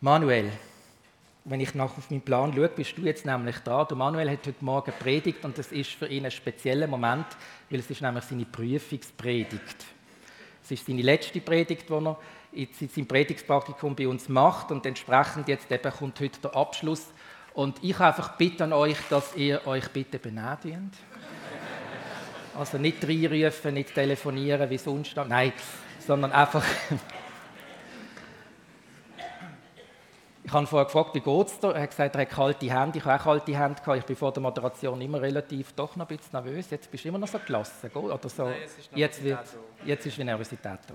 Manuel, wenn ich nach auf meinen Plan schaue, bist du jetzt nämlich da. Der Manuel hat heute Morgen predigt und das ist für ihn ein spezieller Moment, weil es ist nämlich seine Prüfungspredigt. Es ist seine letzte Predigt, die er in seinem Predigtspraktikum bei uns macht und entsprechend jetzt eben kommt heute der Abschluss. Und ich einfach bitte an euch, dass ihr euch bitte benedigen. Also nicht reinrufen, nicht telefonieren wie sonst. Nein, sondern einfach Ich habe vorher gefragt, wie geht es dir? Er hat gesagt, er hat kalte Hände. Ich habe auch kalte Hände gehabt. Ich bin vor der Moderation immer relativ doch noch ein bisschen nervös. Jetzt bist du immer noch so gelassen, oder so? Nein, jetzt, wird, jetzt ist die Nervosität da.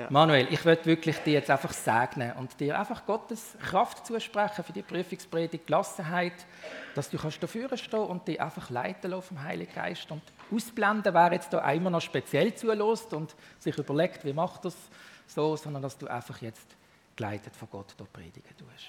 Ja. Manuel, ich möchte wirklich dir jetzt einfach segnen und dir einfach Gottes Kraft zusprechen für die Prüfungspredigt, Gelassenheit, dass du kannst dafür stehen und dich einfach leiten vom Heiligen Geist. Und ausblenden, wer jetzt da einmal noch speziell zulässt und sich überlegt, wie macht das so, sondern dass du einfach jetzt geleitet von Gott dort predigen tust.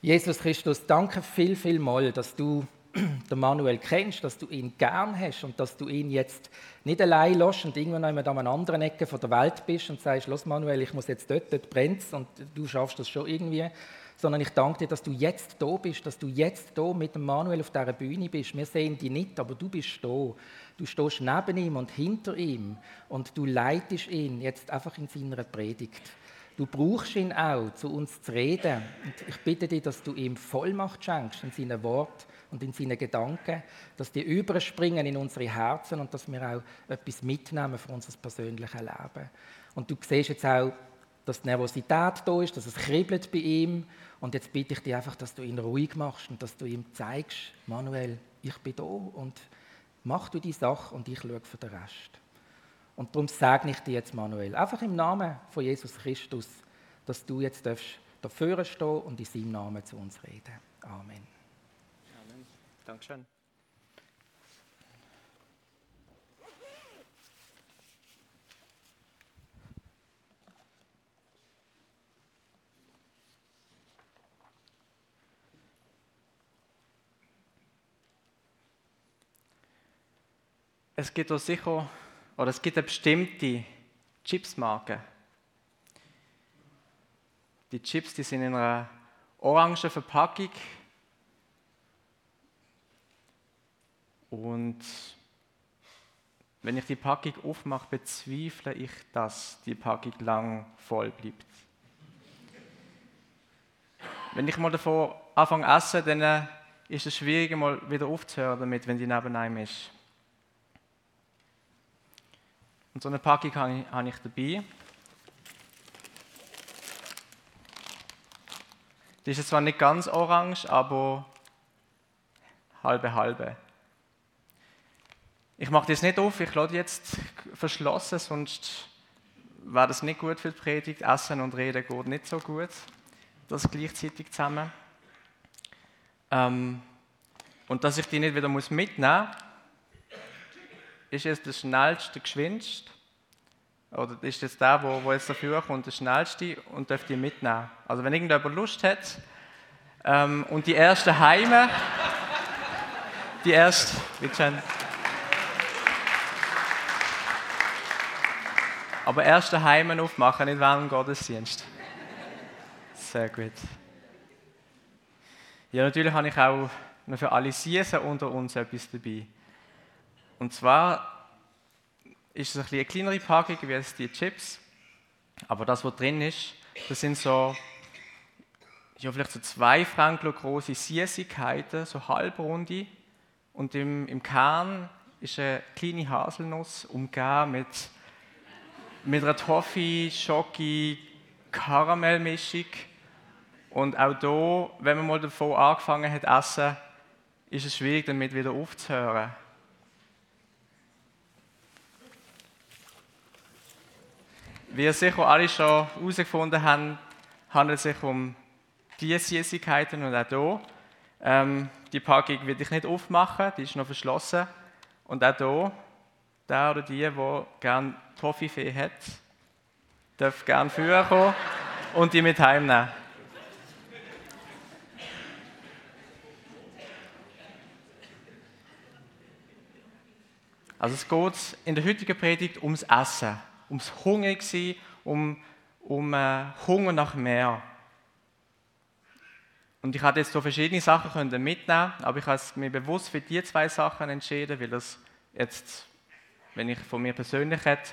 Jesus Christus, danke viel, viel mal, dass du den Manuel kennst, dass du ihn gern hast und dass du ihn jetzt nicht allein lässt und irgendwann an einer anderen Ecke von der Welt bist und sagst, los Manuel, ich muss jetzt dort, dort brennt und du schaffst das schon irgendwie, sondern ich danke dir, dass du jetzt da bist, dass du jetzt da mit dem Manuel auf dieser Bühne bist. Wir sehen dich nicht, aber du bist da. Du stehst neben ihm und hinter ihm und du leitest ihn jetzt einfach in seiner Predigt. Du brauchst ihn auch, zu uns zu reden. Und ich bitte dich, dass du ihm Vollmacht schenkst in seinen Wort und in seinen Gedanken, dass die überspringen in unsere Herzen und dass wir auch etwas mitnehmen für unser persönliches Leben. Und du siehst jetzt auch, dass die Nervosität da ist, dass es kribbelt bei ihm. Und jetzt bitte ich dich einfach, dass du ihn ruhig machst und dass du ihm zeigst, Manuel, ich bin da und mach du die Sache und ich schaue für den Rest. Und darum sage ich dir jetzt, Manuel, einfach im Namen von Jesus Christus, dass du jetzt dafür stehen und in seinem Namen zu uns reden. Amen. Amen. Dankeschön. Es gibt auch sicher, oder es gibt eine bestimmte Chipsmarke. Die Chips, die sind in einer orangen Verpackung. Und wenn ich die Packung aufmache, bezweifle ich, dass die Packung lang voll bleibt. Wenn ich mal davon anfange zu essen, dann ist es schwierig, mal wieder aufzuhören damit, wenn die neben einem ist. Und so eine Packung habe ich, habe ich dabei. Die ist zwar nicht ganz orange, aber halbe halbe. Ich mache das nicht auf, ich lade jetzt verschlossen, sonst wäre das nicht gut für die Predigt. Essen und Reden geht nicht so gut. Das gleichzeitig zusammen. Ähm, und dass ich die nicht wieder mitnehmen muss, ist jetzt der schnellste, der geschwindeste? Oder ist jetzt der, wo, wo jetzt dafür kommt, der schnellste und dürft ihr mitnehmen? Also wenn irgendjemand Lust hat ähm, und die ersten Heime, die erste, bitte Aber erste Heime aufmachen, nicht während dem Gottesdienst. Sehr gut. Ja, natürlich habe ich auch für alle Siesen unter uns etwas dabei. Und zwar ist es eine kleinere Packung wie die Chips. Aber das, was drin ist, das sind so, ja, vielleicht so zwei Franken große Süßigkeiten, so halbrunde. Und im, im Kern ist eine kleine Haselnuss umgeben mit, mit einer Toffee, Schoki, Karamellmischung. Und auch hier, wenn man mal davon angefangen hat essen, ist es schwierig, damit wieder aufzuhören. Wie sicher alle schon herausgefunden habt, handelt es sich um diese Süßigkeiten und auch hier. Ähm, die Packung will ich nicht aufmachen, die ist noch verschlossen. Und auch hier, der oder die, der gerne Toffifee hat, darf gerne früher kommen und die mit heimnehmen. Also es geht in der heutigen Predigt ums Essen ums Hungrig sein, um, um äh, Hunger nach mehr. Und ich hatte jetzt so verschiedene Sachen können mitnehmen, aber ich habe mir bewusst für die zwei Sachen entschieden, weil das jetzt, wenn ich von mir persönlich hätte,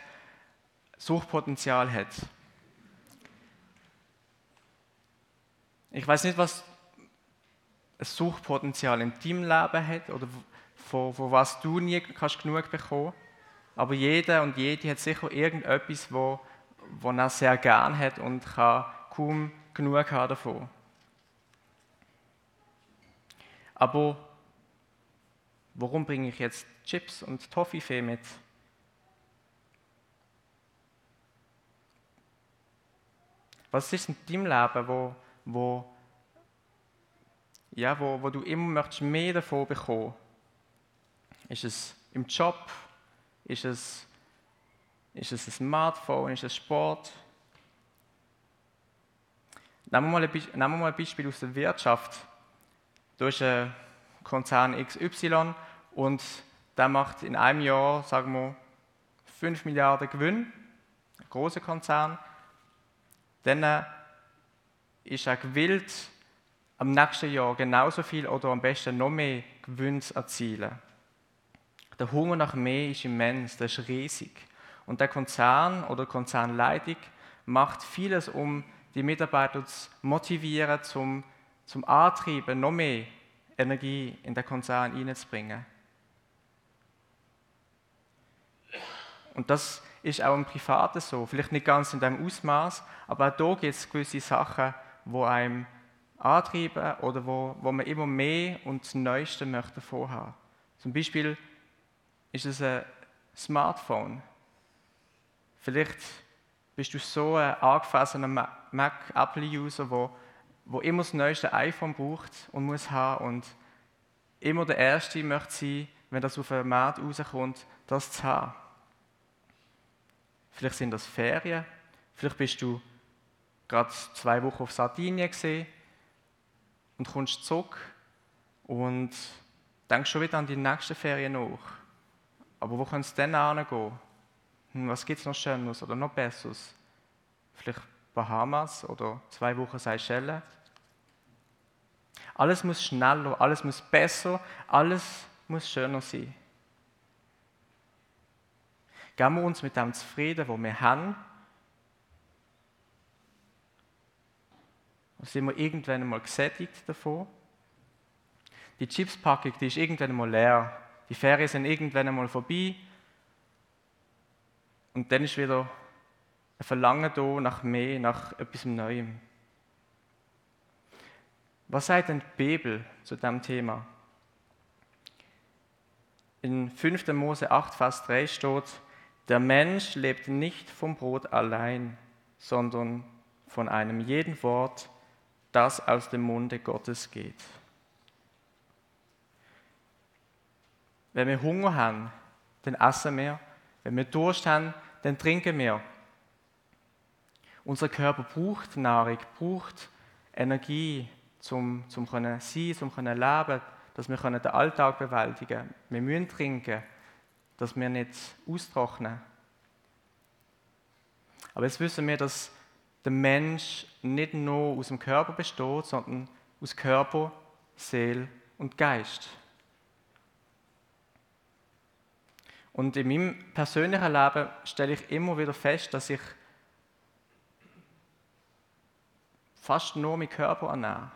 Suchtpotenzial hat. Ich weiß nicht, was ein Suchtpotenzial in deinem Leben hat oder von, von was du nie kannst genug bekommen. Aber jeder und jede hat sicher irgendetwas, wo, wo er sehr gern hat und kann kaum genug haben davon. Aber warum bringe ich jetzt Chips und Toffifee mit? Was ist in deinem Leben, wo, wo, ja, wo, wo du immer möchtest mehr davon bekommen? Ist es im Job? Ist es, ist es ein Smartphone? Ist es Sport? Nehmen wir, mal ein, Beispiel aus der Wirtschaft. Da ist ein Konzern XY und der macht in einem Jahr, sagen wir, 5 Milliarden Gewinn, ein großer Konzern. Dann äh, ist er gewillt, am nächsten Jahr genauso viel oder am besten noch mehr Gewinn zu erzielen. Der Hunger nach mehr ist immens, der ist riesig. Und der Konzern oder Konzernleitung macht vieles, um die Mitarbeiter zu motivieren, zum zum Antreiben, noch mehr Energie in den Konzern hineinzubringen. Und das ist auch im Privaten so. Vielleicht nicht ganz in dem Ausmaß, aber auch da gibt es gewisse Sachen, wo einem antreiben oder wo, wo man immer mehr und das Neueste möchte vorhaben. Zum Beispiel ist es ein Smartphone. Vielleicht bist du so ein angefassener Mac-Apple-User, wo wo immer das neueste iPhone braucht und muss haben und immer der Erste möchte sein, wenn das auf den Markt rauskommt, das zu haben. Vielleicht sind das Ferien, vielleicht bist du gerade zwei Wochen auf Sardinien und kommst zurück und denkst schon wieder an die nächsten Ferien nach. Aber wo könnte es denn hingehen? Hm, was gibt es noch Schönes oder noch Besseres? Vielleicht Bahamas oder zwei Wochen Seychellen? Alles muss schneller, alles muss besser, alles muss schöner sein. Geben wir uns mit dem zufrieden, wo wir haben? Und sind wir irgendwann einmal gesättigt davon? Die Chipspackung, die ist irgendwann einmal leer. Die Ferien sind irgendwann einmal vorbei. Und dann ist wieder ein Verlangen da nach mehr, nach etwas Neuem. Was sagt denn die Bibel zu diesem Thema? In 5. Mose 8, Vers 3 steht, der Mensch lebt nicht vom Brot allein, sondern von einem jeden Wort, das aus dem Munde Gottes geht. Wenn wir Hunger haben, dann essen wir. Wenn wir Durst haben, dann trinken wir. Unser Körper braucht Nahrung, braucht Energie, zum, zum können sein, zum können leben, dass wir können den Alltag bewältigen können. Wir müssen trinken, dass wir nicht austrocknen. Aber jetzt wissen wir, dass der Mensch nicht nur aus dem Körper besteht, sondern aus Körper, Seele und Geist. Und in meinem persönlichen Leben stelle ich immer wieder fest, dass ich fast nur meinen Körper ernähre.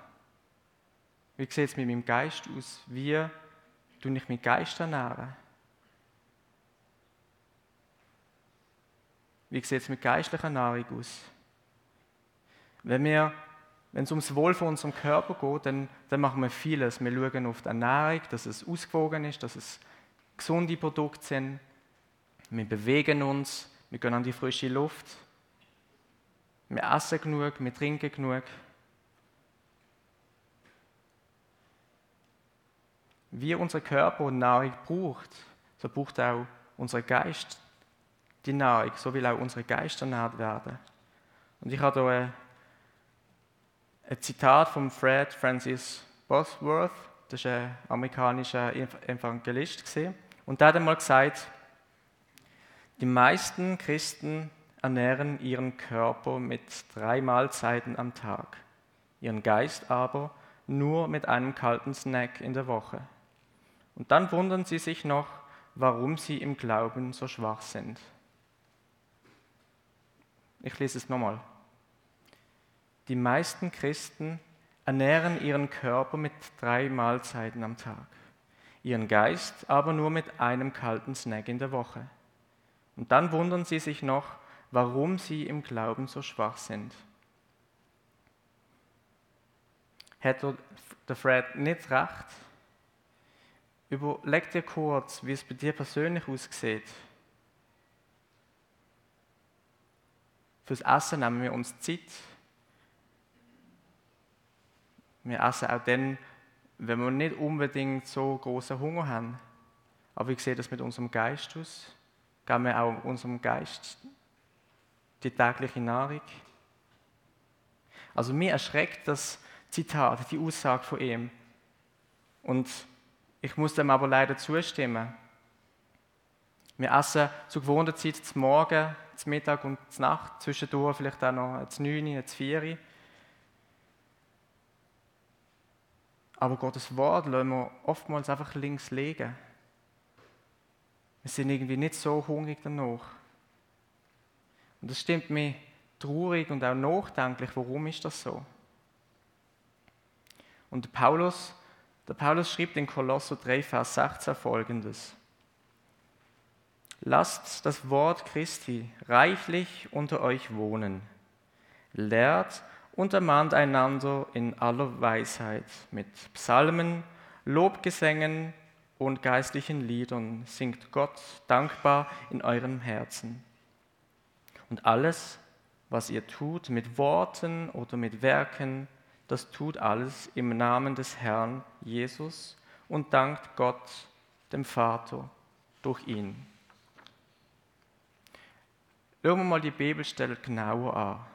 Wie sieht es mit meinem Geist aus? Wie tue ich meinen Geist ernähren? Wie sieht es mit geistlicher Nahrung aus? Wenn, wir, wenn es ums Wohl von unserem Körper geht, dann, dann machen wir vieles. Wir schauen auf die Ernährung, dass es ausgewogen ist, dass es gesunde Produkte sind. Wir bewegen uns, wir gehen an die frische Luft. Wir essen genug, wir trinken genug. wie unser Körper Nahrung braucht, so braucht auch unser Geist die Nahrung, so will auch unser Geist ernährt werden. Und ich habe hier ein Zitat von Fred Francis Bosworth, das ist ein amerikanischer Evangelist, und der hat einmal gesagt, die meisten Christen ernähren ihren Körper mit drei Mahlzeiten am Tag, ihren Geist aber nur mit einem kalten Snack in der Woche. Und dann wundern sie sich noch, warum sie im Glauben so schwach sind. Ich lese es nochmal. Die meisten Christen ernähren ihren Körper mit drei Mahlzeiten am Tag, ihren Geist aber nur mit einem kalten Snack in der Woche. Und dann wundern sie sich noch, warum sie im Glauben so schwach sind. Hätte der Fred nicht recht? Überleg dir kurz, wie es bei dir persönlich aussieht. Fürs Essen nehmen wir uns Zeit. Wir essen auch dann, wenn wir nicht unbedingt so großen Hunger haben. Aber wie sieht das mit unserem Geist aus? Geben wir auch unserem Geist die tägliche Nahrung? Also mir erschreckt das Zitat, die Aussage von ihm. Und ich muss dem aber leider zustimmen. Wir essen zu gewohnter Zeit zum Morgen, zum Mittag und zur Nacht, zwischendurch vielleicht auch noch zum 9, zum 4. Aber Gottes Wort lassen wir oftmals einfach links liegen. Wir sind irgendwie nicht so hungrig danach. Und das stimmt mich traurig und auch nachdenklich, warum ist das so? Und Paulus, der Paulus schrieb in Kolosser 3, Vers 16 folgendes. Lasst das Wort Christi reichlich unter euch wohnen. Lehrt und ermahnt einander in aller Weisheit mit Psalmen, Lobgesängen und geistlichen Liedern. Singt Gott dankbar in eurem Herzen. Und alles, was ihr tut, mit Worten oder mit Werken, das tut alles im Namen des Herrn Jesus und dankt Gott, dem Vater, durch ihn. Schauen wir mal die Bibelstelle genauer an.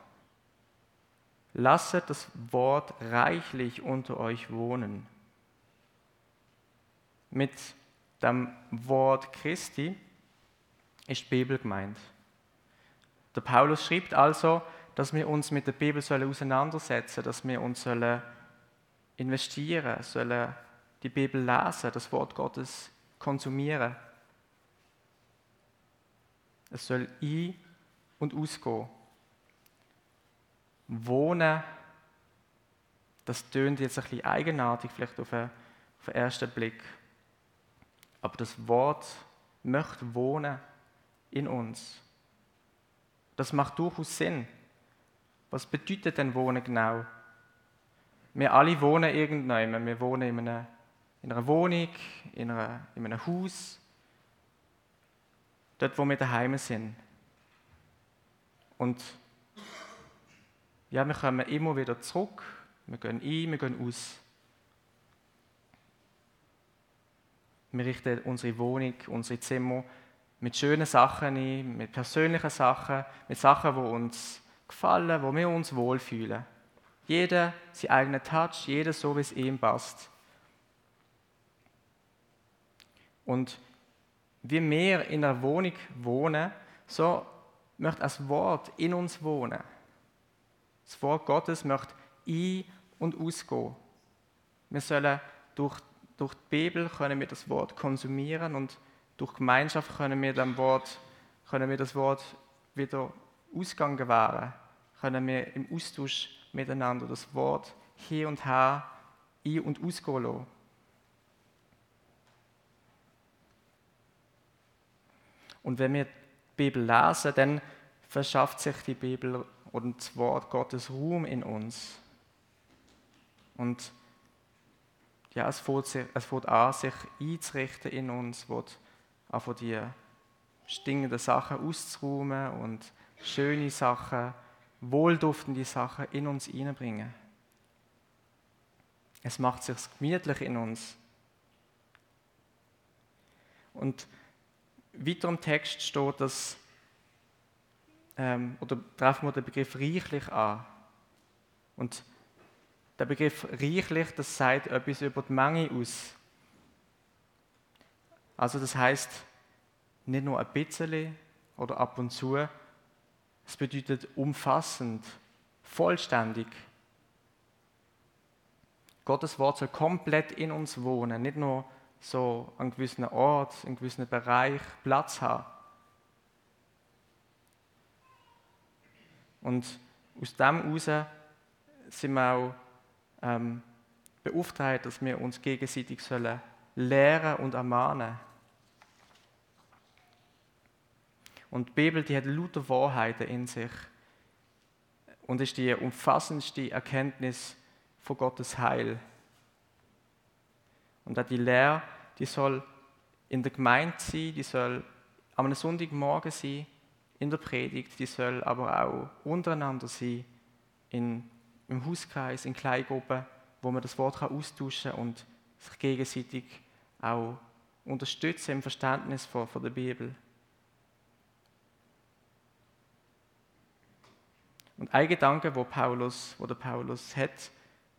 Lasset das Wort reichlich unter euch wohnen. Mit dem Wort Christi ist die Bibel gemeint. Der Paulus schreibt also, dass wir uns mit der Bibel sollen auseinandersetzen, dass wir uns sollen investieren, sollen die Bibel lesen, das Wort Gottes konsumieren. Es soll ein- und ausgehen. Wohnen, das tönt jetzt ein bisschen eigenartig, vielleicht auf den, auf den ersten Blick. Aber das Wort möchte wohnen in uns. Das macht durchaus Sinn. Was bedeutet denn Wohnen genau? Wir alle wohnen irgendwann. Wir wohnen in einer, in einer Wohnung, in, einer, in einem Haus, dort, wo wir daheim sind. Und ja, wir kommen immer wieder zurück. Wir gehen ein, wir gehen aus. Wir richten unsere Wohnung, unsere Zimmer mit schönen Sachen ein, mit persönlichen Sachen, mit Sachen, die uns gefallen, wo wir uns wohlfühlen. Jeder sein eigener Touch, jeder so, wie es ihm passt. Und wie wir in einer Wohnung wohnen, so möchte das Wort in uns wohnen. Das Wort Gottes möchte ein- und ausgehen. Wir sollen durch, durch die Bibel können wir das Wort konsumieren und durch Gemeinschaft können wir, dem Wort, können wir das Wort wieder Ausgang gewähren. Können wir im Austausch miteinander das Wort hier und her ein- und ausgehen lassen. Und wenn wir die Bibel lesen, dann verschafft sich die Bibel und Wort Gottes Ruhm in uns. Und ja, es fängt, sich, es fängt an, sich einzurichten in uns, wird auch von die stinkenden Sachen auszuräumen und schöne Sachen, wohlduftende Sachen in uns hineinbringen. Es macht sich gemütlich in uns. Und weiter im Text steht, dass ähm, oder treffen wir den Begriff reichlich an. Und der Begriff reichlich, das sagt etwas über die Menge aus. Also das heißt nicht nur ein bisschen oder ab und zu, Es bedeutet umfassend, vollständig. Gottes Wort soll komplett in uns wohnen, nicht nur so an gewissen Ort, in gewissen Bereich Platz haben. Und aus dem heraus sind wir auch ähm, beauftragt, dass wir uns gegenseitig sollen lehren und ermahnen. Und die Bibel, die hat lauter Wahrheiten in sich und ist die umfassendste Erkenntnis von Gottes Heil. Und auch die Lehre, die soll in der Gemeinde sein, die soll am Sonntagmorgen sein, in der Predigt, die soll aber auch untereinander sein, in, im Hauskreis, in Kleingruppen, wo man das Wort kann austauschen und sich gegenseitig auch unterstützen im Verständnis von, von der Bibel. Und ein Gedanke, wo Paulus, wo der Paulus hat,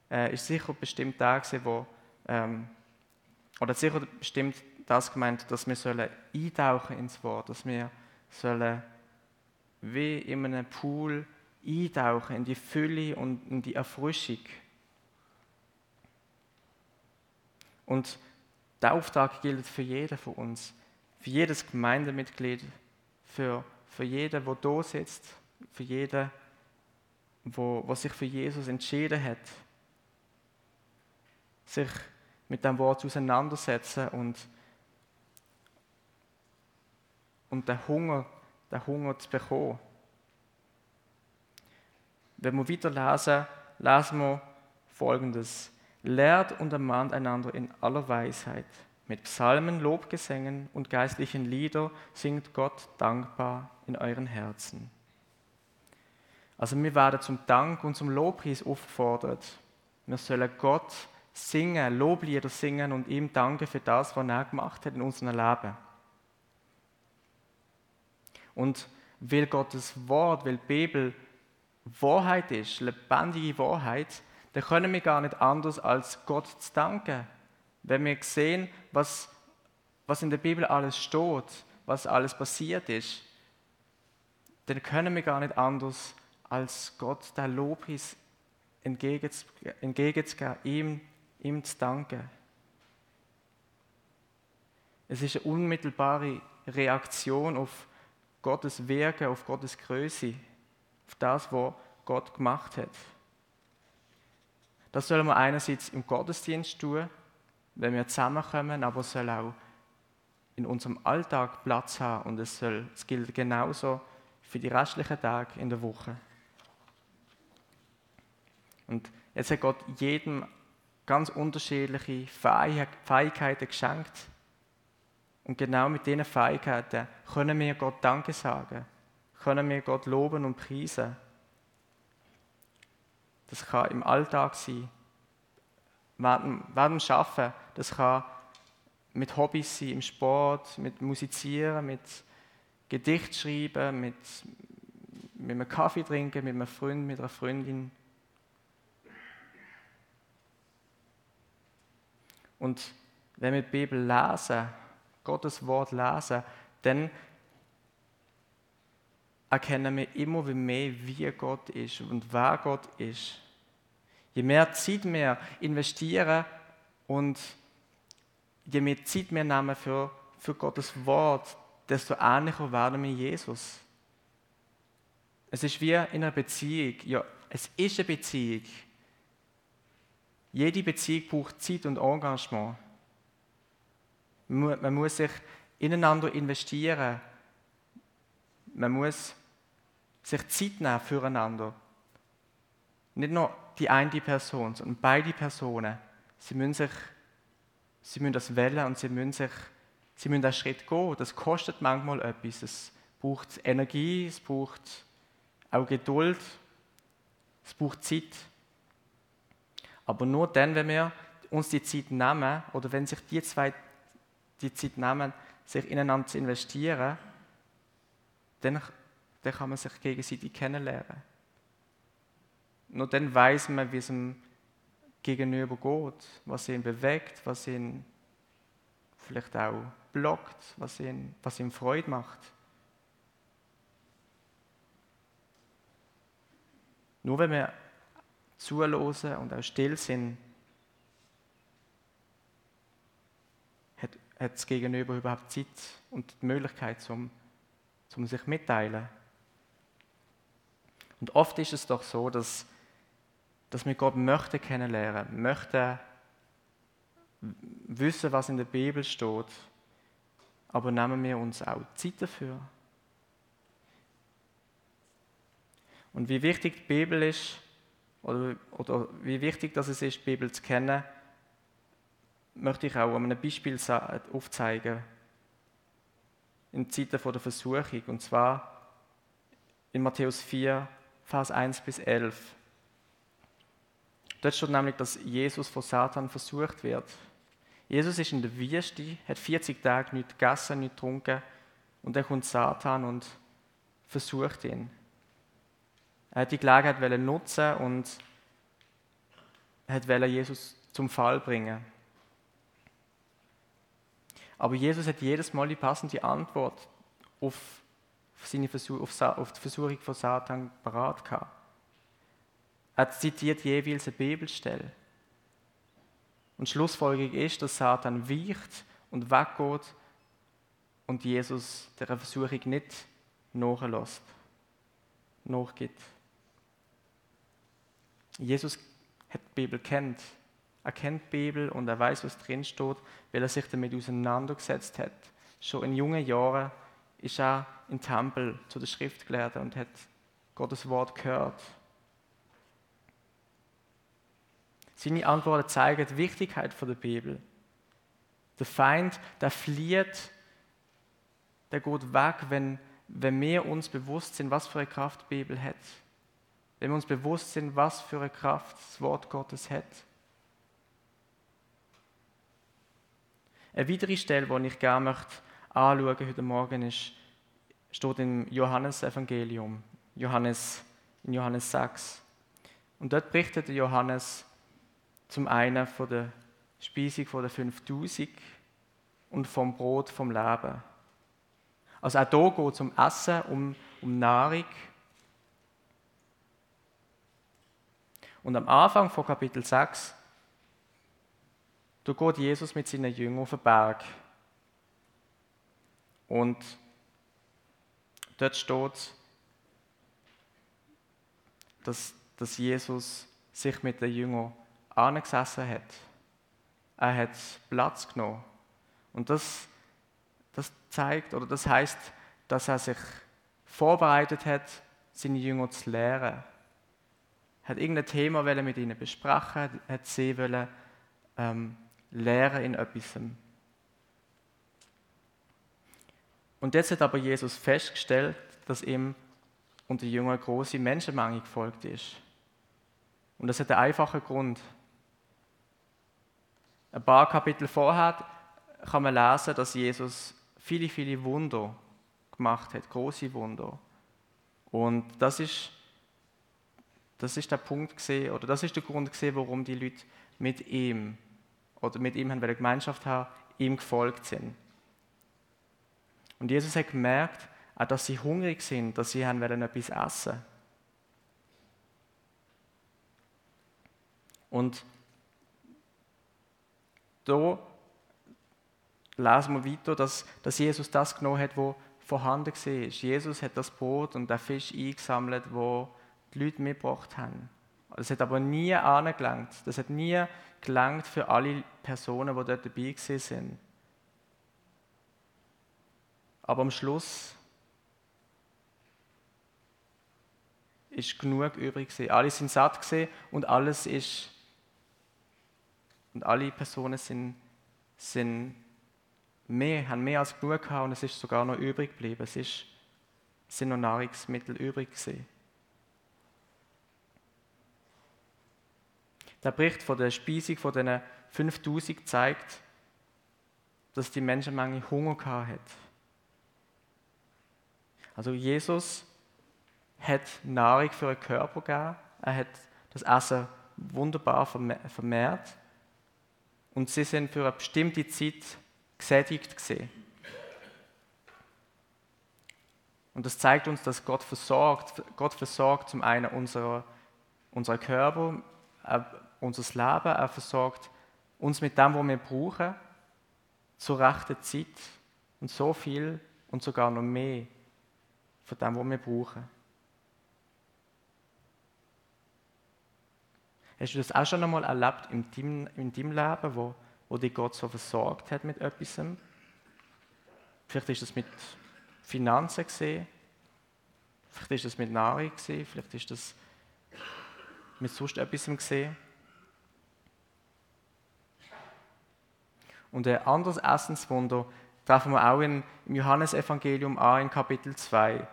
äh, ist sicher bestimmt gewesen, wo, ähm, oder sicher bestimmt das gemeint, dass wir sollen eintauchen ins Wort, dass wir sollen wie in einem Pool eintauchen in die Fülle und in die Erfrischung. Und der Auftrag gilt für jeden von uns, für jedes Gemeindemitglied, für, für jeden, der da sitzt, für jeden, wo, wo sich für Jesus entschieden hat, sich mit dem Wort auseinandersetzen und, und den Hunger, den Hunger zu bekommen. Wenn wir weiter lesen, lesen wir folgendes. Lehrt und ermahnt einander in aller Weisheit. Mit Psalmen, Lobgesängen und geistlichen Lieder singt Gott dankbar in euren Herzen. Also wir werden zum Dank und zum Lobpreis aufgefordert. Wir sollen Gott singen, Loblieder singen und ihm danken für das, was er gemacht hat in unserem Leben. Und weil Gottes Wort, weil die Bibel Wahrheit ist, lebendige Wahrheit, dann können wir gar nicht anders als Gott zu danken. Wenn wir sehen, was, was in der Bibel alles steht, was alles passiert ist, dann können wir gar nicht anders als Gott der Lobpreis entgegenzugeben, ihm, ihm zu danken. Es ist eine unmittelbare Reaktion auf Gottes Wirken, auf Gottes Größe, auf das, was Gott gemacht hat. Das sollen wir einerseits im Gottesdienst tun, wenn wir zusammenkommen, aber es soll auch in unserem Alltag Platz haben und es, soll, es gilt genauso für die restlichen Tage in der Woche. Und jetzt hat Gott jedem ganz unterschiedliche Fähigkeiten geschenkt. Und genau mit diesen Fähigkeiten können wir Gott Danke sagen, können wir Gott loben und preisen. Das kann im Alltag sein, während, während dem Arbeiten, das kann mit Hobbys sein, im Sport, mit Musizieren, mit Gedicht schreiben, mit, mit einem Kaffee trinken, mit einem Freund, mit einer Freundin. Und wenn wir die Bibel lesen, Gottes Wort lesen, dann erkennen wir immer mehr, wie Gott ist und wer Gott ist. Je mehr Zeit wir investieren und je mehr Zeit wir nehmen für, für Gottes Wort, desto ähnlicher werden wir Jesus. Es ist wie in einer Beziehung. Ja, es ist eine Beziehung. Jede Beziehung braucht Zeit und Engagement. Man muss sich ineinander investieren. Man muss sich Zeit nehmen füreinander. Nicht nur die eine Person, sondern beide Personen. Sie müssen sich, sie müssen das wählen und sie müssen sich, sie müssen einen Schritt gehen. Das kostet manchmal etwas. Es braucht Energie, es braucht auch Geduld, es braucht Zeit. Aber nur dann, wenn wir uns die Zeit nehmen, oder wenn sich die zwei die Zeit nehmen, sich ineinander zu investieren, dann, dann kann man sich gegenseitig kennenlernen. Nur dann weiß man, wie es ihm gegenüber geht, was ihn bewegt, was ihn vielleicht auch blockt, was ihn, was ihm Freude macht. Nur wenn wir zuhören und auch still sind, hat, das Gegenüber überhaupt Zeit und die Möglichkeit, um, um sich mitteilen. Und oft ist es doch so, dass, dass wir Gott möchten kennenlernen, möchten wissen, was in der Bibel steht, aber nehmen wir uns auch Zeit dafür. Und wie wichtig die Bibel ist, oder, oder wie wichtig dass es ist, die Bibel zu kennen, möchte ich auch an einem Beispiel aufzeigen. In Zeiten der Versuchung. Und zwar in Matthäus 4, Vers 1 bis 11. Dort steht nämlich, dass Jesus von Satan versucht wird. Jesus ist in der Wüste, hat 40 Tage nicht gegessen, nicht getrunken und dann kommt Satan und versucht ihn. Er hat die Gelegenheit nutzen und hat Jesus zum Fall bringen. Aber Jesus hat jedes Mal die passende Antwort auf, seine Versuch, auf, auf die Versuchung von Satan parat gehabt. Er zitiert jeweils eine Bibelstelle. Und Schlussfolgerung ist, dass Satan weicht und weggeht und Jesus der Versuchung nicht nachlässt, nachgibt. Jesus hat die Bibel kennt. Er kennt die Bibel und er weiß, was drin steht, weil er sich damit auseinandergesetzt hat. Schon in jungen Jahren ist er im Tempel zu der Schriftgelehrten und hat Gottes Wort gehört. Seine Antworten zeigen die Wichtigkeit der Bibel. Der Feind, der flieht, der geht weg, wenn, wenn wir uns bewusst sind, was für eine Kraft die Bibel hat wenn wir uns bewusst sind, was für eine Kraft das Wort Gottes hat. Eine weitere Stelle, die ich gerne möchte anschauen heute Morgen, ist, steht im Johannesevangelium, Johannes, in Johannes 6. Und dort berichtet Johannes zum einen von der Speisung der 5000 und vom Brot vom Leben. Also auch hier geht es um Essen, um, um Nahrung, Und am Anfang von Kapitel 6, da geht Jesus mit seinen Jüngern auf den Berg. Und dort steht, dass, dass Jesus sich mit den Jüngern angesessen hat. Er hat Platz genommen. Und das, das zeigt, oder das heißt, dass er sich vorbereitet hat, seine Jünger zu lehren hat irgendein Thema mit ihnen besprechen, hat sie wollen, ähm, lehren in etwas. Und jetzt hat aber Jesus festgestellt, dass ihm und die Jünger große Menschenmenge gefolgt ist. Und das hat einen einfachen Grund. Ein paar Kapitel vorher kann man lesen, dass Jesus viele, viele Wunder gemacht hat, große Wunder. Und das ist das ist der Punkt gesehen, oder das ist der Grund gesehen, warum die Leute mit ihm oder mit ihm haben Gemeinschaft haben, ihm gefolgt sind. Und Jesus hat gemerkt, auch dass sie hungrig sind, dass sie haben etwas essen. Und da lesen wir weiter, dass, dass Jesus das genommen hat, was vorhanden war. Jesus hat das Brot und den Fisch eingesammelt, wo die Leute mitgebracht haben. Es hat aber nie angelangt. Das hat nie gelangt für alle Personen, die dort dabei sind. Aber am Schluss ist genug übrig gewesen. Alle sind satt gewesen und alles ist und alle Personen sind, sind mehr, haben mehr als genug gehabt und es ist sogar noch übrig geblieben. Es ist, sind noch Nahrungsmittel übrig gewesen. Der Bericht von der Speisung von den 5000 zeigt, dass die Menschenmenge Hunger hat. Also Jesus hat Nahrung für den Körper gegeben, er hat das Essen wunderbar vermehrt und sie sind für eine bestimmte Zeit gesättigt gesehen. Und das zeigt uns, dass Gott versorgt. Gott versorgt zum einen unsere unseren Körper, unser Leben. Er versorgt uns mit dem, was wir brauchen, zur rechten Zeit und so viel und sogar noch mehr von dem, was wir brauchen. Hast du das auch schon einmal erlebt in deinem, in deinem Leben, wo, wo dich Gott so versorgt hat mit etwas? Vielleicht ist das mit Finanzen gesehen, vielleicht ist das mit Nahrung gesehen, vielleicht ist das mit sonst etwas gesehen. Und ein anderes Essenswunder treffen wir auch in, im Johannesevangelium an, in Kapitel 2.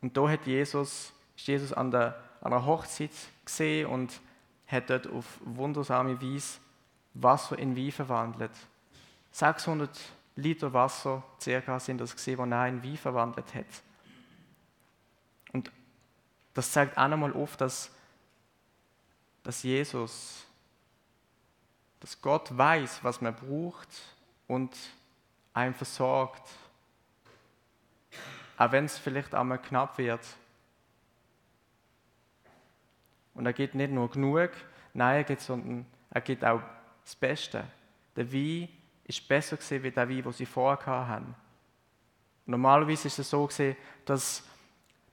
Und da hat Jesus, ist Jesus an, der, an einer Hochzeit gesehen und hat dort auf wundersame Weise Wasser in Wein verwandelt. 600 Liter Wasser circa sind das gesehen, die er in Wein verwandelt hat. Und das zeigt auch nochmal auf, dass, dass Jesus dass Gott weiß, was man braucht und einen versorgt. Auch wenn es vielleicht einmal knapp wird. Und er geht nicht nur genug, nein, er geht, sondern er geht auch das Beste. Der Wein ist besser gewesen, wie der Wein, den sie vorher hatten. Normalerweise ist es so gewesen, dass,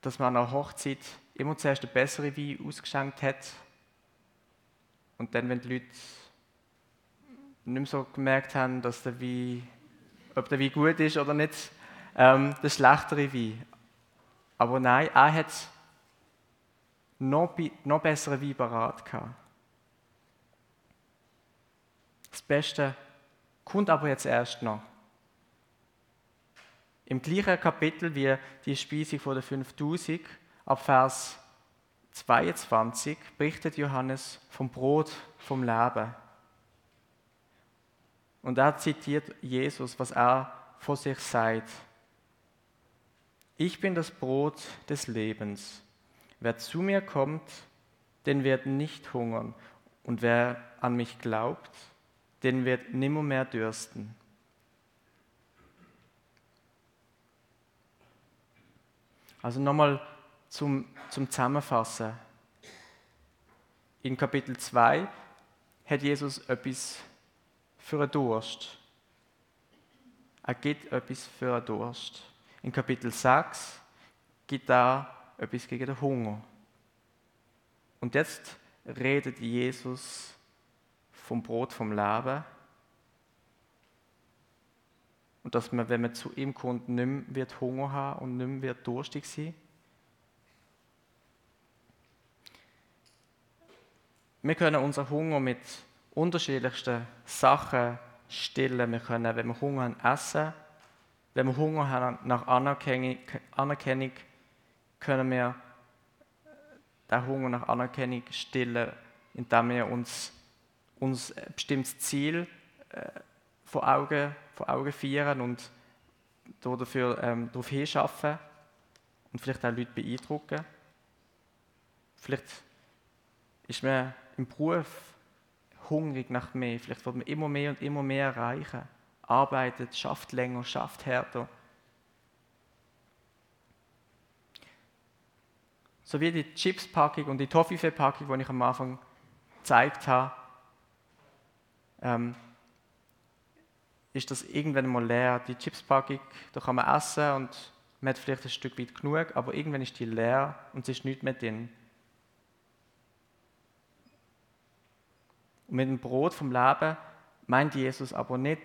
dass man an einer Hochzeit immer zuerst den besseren Wein ausgeschenkt hat. Und dann, wenn die Leute nicht mehr so gemerkt haben, dass der Wein, ob der Wein gut ist oder nicht, ähm, der schlechtere Wein. Aber nein, er hat noch, noch bessere Wein parat gehabt. Das Beste kommt aber jetzt erst noch. Im gleichen Kapitel wie die Speisung von der 5000, ab Vers 22, berichtet Johannes vom Brot vom Leben. Und er zitiert Jesus, was er vor sich sagt. Ich bin das Brot des Lebens. Wer zu mir kommt, den wird nicht hungern. Und wer an mich glaubt, den wird nimmermehr dürsten. Also nochmal zum, zum Zusammenfassen. In Kapitel 2 hat Jesus etwas für einen Durst. Er gibt etwas für einen Durst. In Kapitel 6 gibt er etwas gegen den Hunger. Und jetzt redet Jesus vom Brot vom Leben. Und dass man, wenn man zu ihm kommt, nicht wird Hunger haben und nicht wird durstig sein. Wir können unseren Hunger mit unterschiedlichsten Sachen stillen. Wir können, wenn wir Hunger haben, essen. Wenn wir Hunger haben nach Anerkennung, können wir den Hunger nach Anerkennung stillen, indem wir uns, uns ein bestimmtes Ziel äh, vor, Augen, vor Augen führen und dafür ähm, darauf hinschaffen und vielleicht auch Leute beeindrucken. Vielleicht ist man im Beruf hungrig nach mehr. Vielleicht wird man immer mehr und immer mehr erreichen. Arbeitet, schafft länger, schafft härter. So wie die Chips-Packung und die Toffifee-Packung, die ich am Anfang gezeigt habe, ähm, ist das irgendwann mal leer. Die Chips-Packung, da kann man essen und man hat vielleicht ein Stück weit genug, aber irgendwann ist die leer und es ist nichts mehr drin. Und mit dem Brot vom Leben meint Jesus aber nicht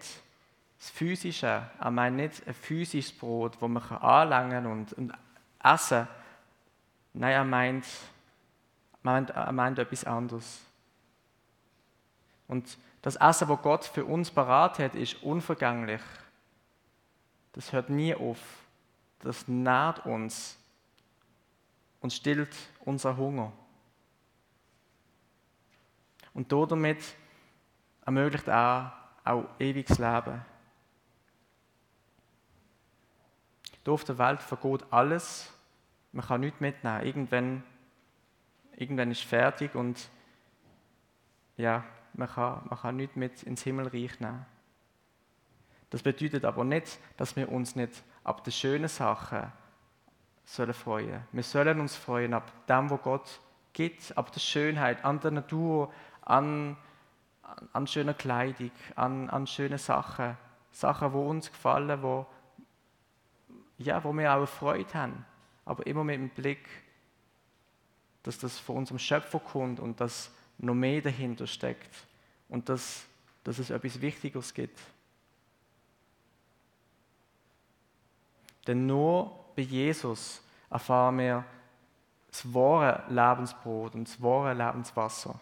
das Physische. Er meint nicht ein physisches Brot, das man anlangen und, und essen kann. Nein, er meint, meint, er meint etwas anderes. Und das Essen, das Gott für uns parat hat, ist unvergänglich. Das hört nie auf. Das nährt uns und stillt unser Hunger. Und damit ermöglicht er auch ewiges Leben. Hier auf der Welt vergeht alles. Man kann nichts mitnehmen. Irgendwann, irgendwann ist fertig und ja, man kann, man kann nichts mit ins Himmelreich nehmen. Das bedeutet aber nicht, dass wir uns nicht ab den schönen Sachen sollen freuen. Wir sollen uns freuen ab dem, was Gott gibt, ab der Schönheit, an der Natur, an, an schöner Kleidung, an, an schönen Sachen. Sachen, die uns gefallen, wo, ja, wo wir auch Freude haben. Aber immer mit dem Blick, dass das von unserem Schöpfer kommt und dass noch mehr dahinter steckt. Und dass, dass es etwas Wichtigeres gibt. Denn nur bei Jesus erfahren wir das wahre Lebensbrot und das wahre Lebenswasser.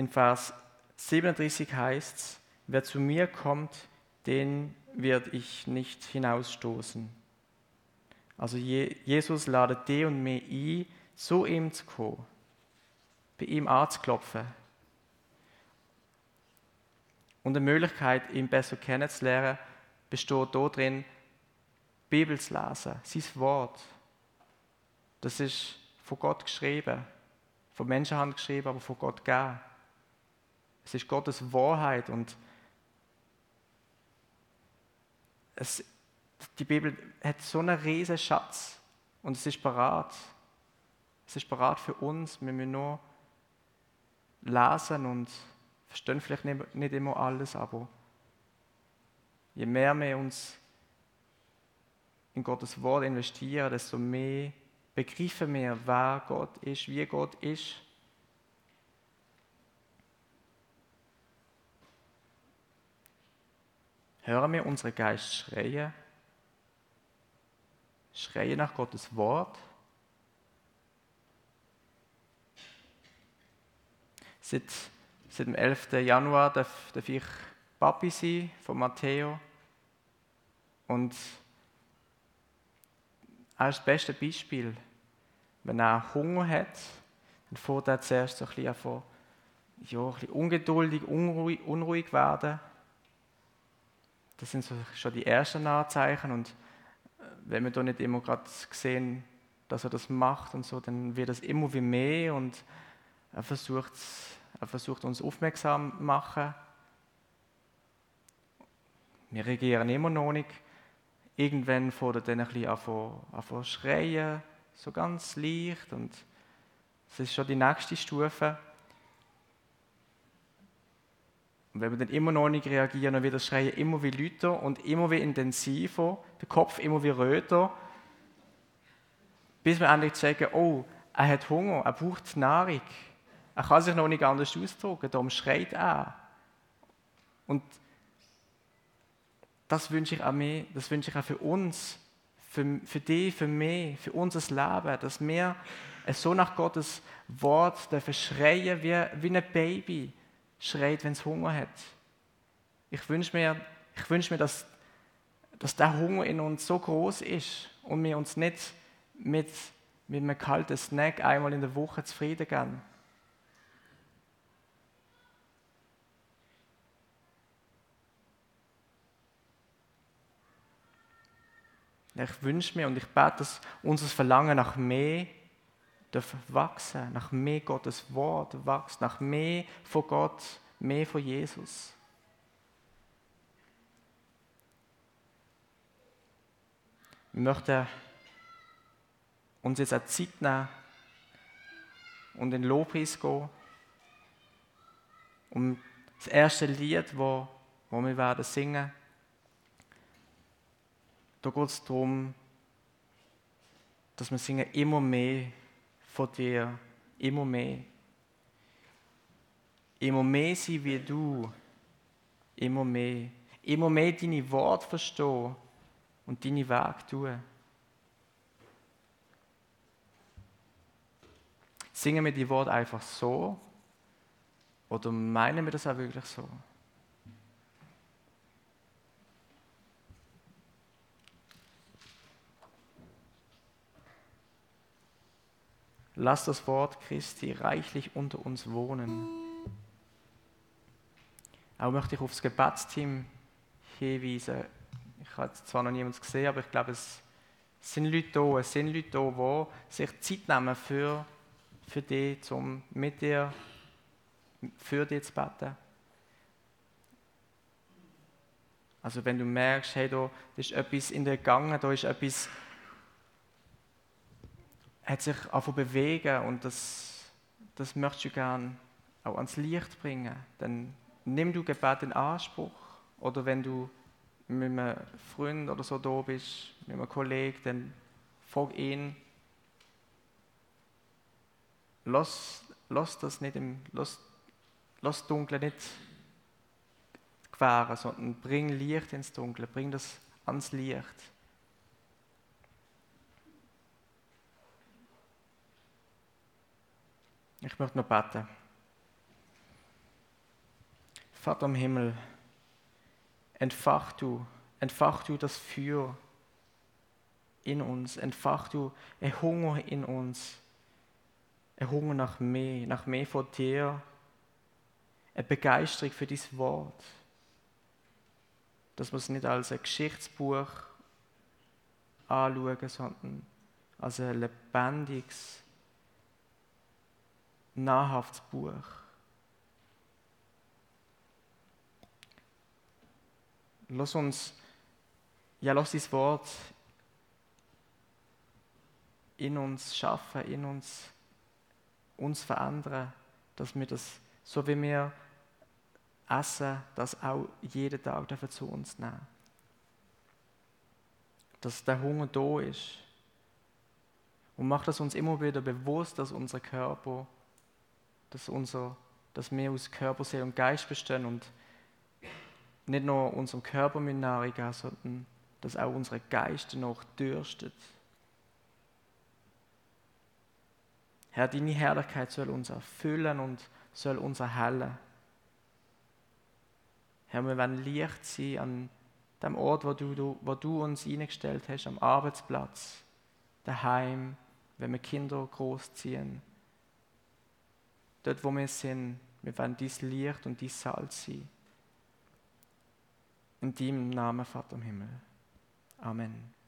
In Vers 37 heißt es, wer zu mir kommt, den werde ich nicht hinausstoßen. Also Jesus ladet die und mich ein, zu ihm zu kommen, bei ihm anzuklopfen, und die Möglichkeit, ihn besser kennenzulernen, besteht darin, Bibel zu lesen, sein Wort. Das ist von Gott geschrieben, von Menschenhand geschrieben, aber von Gott gegeben. Es ist Gottes Wahrheit und es, die Bibel hat so einen riesen Schatz und es ist parat. Es ist parat für uns, wir müssen nur lesen und verstehen vielleicht nicht immer alles, aber je mehr wir uns in Gottes Wort investieren, desto mehr begreifen wir, wer Gott ist, wie Gott ist. Hören wir unseren Geist schreien, schreien nach Gottes Wort. Seit Seit dem 11. Januar darf, darf ich Papi sein von Matteo. Und er ist das beste Beispiel. Wenn er Hunger hat, dann fährt er zuerst so ein bisschen, von, ja, ein bisschen ungeduldig, unruhig, unruhig werden. Das sind so schon die ersten Anzeichen. Und äh, wenn wir da nicht immer gerade sehen, dass er das macht und so, dann wird es immer wie mehr und er versucht er versucht uns aufmerksam zu machen. Wir reagieren immer noch nicht. Irgendwann fängt er dann ein bisschen an zu schreien, so ganz leicht. Und das ist schon die nächste Stufe. Und wenn wir dann immer noch nicht reagieren, dann wird das Schreien immer wie lauter und immer wie intensiver, der Kopf immer wie röter, bis wir endlich sagen, oh, er hat Hunger, er braucht Nahrung. Er kann sich noch nicht anders ausdrücken, darum schreit er. Und das wünsche ich auch mir, das wünsche ich auch für uns, für, für dich, für mich, für unser Leben, dass wir so nach Gottes Wort dürfen schreien, wie, wie ein Baby schreit, wenn es Hunger hat. Ich wünsche mir, ich wünsche mir dass, dass der Hunger in uns so groß ist und wir uns nicht mit, mit einem kalten Snack einmal in der Woche zufrieden geben, Ich wünsche mir und ich bete, dass unser Verlangen nach mehr darf wachsen, nach mehr Gottes Wort wächst, nach mehr von Gott, mehr von Jesus. Wir möchten uns jetzt eine Zeit nehmen und in den Lobpreis gehen. Um das erste Lied, wo, wo wir werden singen da geht es darum, dass wir singen immer mehr von dir, immer mehr. Immer mehr sein wie du, immer mehr. Immer mehr deine Worte verstehen und deine Wege tun. Singen wir die Worte einfach so oder meinen wir das auch wirklich so? Lass das Wort Christi reichlich unter uns wohnen. Auch möchte ich aufs Gebetsteam hinweisen. Ich habe zwar noch niemanden gesehen, aber ich glaube, es sind Leute da, es sind Leute da, die sich Zeit nehmen für, für dich, um mit dir, für dich zu beten. Also wenn du merkst, hey, da ist etwas in dir gegangen, da ist etwas, hat sich einfach bewegen und das, das möchtest du gerne auch ans Licht bringen, dann nimm du Gebet in Anspruch. Oder wenn du mit einem Freund oder so da bist, mit einem Kollegen, dann frag ihn, lass, lass das nicht im, lass, lass Dunkle nicht gewähren, sondern bring Licht ins Dunkle, bring das ans Licht. Ich möchte noch beten. Vater im Himmel, entfach du, entfach du das Feuer in uns, entfach du ein Hunger in uns, ein Hunger nach mehr, nach mehr von dir, eine Begeisterung für dieses Wort, dass wir es nicht als ein Geschichtsbuch anschauen, sondern als ein lebendiges, nahrhaftes Buch. Lass uns, ja, lass dieses Wort in uns schaffen, in uns, uns verändern, dass wir das, so wie wir essen, das auch jeden Tag dürfen zu uns nehmen. Dass der Hunger da ist. Und macht es uns immer wieder bewusst, dass unser Körper, dass, unser, dass wir aus Körper, Seele und Geist bestehen und nicht nur unserem Körper mit Nahrung geben, sondern dass auch unsere Geister noch dürstet. Herr, deine Herrlichkeit soll uns erfüllen und soll uns erhellen. Herr, wir wollen Licht sein an dem Ort, wo du, wo du uns eingestellt hast, am Arbeitsplatz, daheim, wenn wir Kinder großziehen. Dort, wo wir sind, wir wollen dies Licht und dies Salz sein. In deinem Namen, Vater im Himmel. Amen.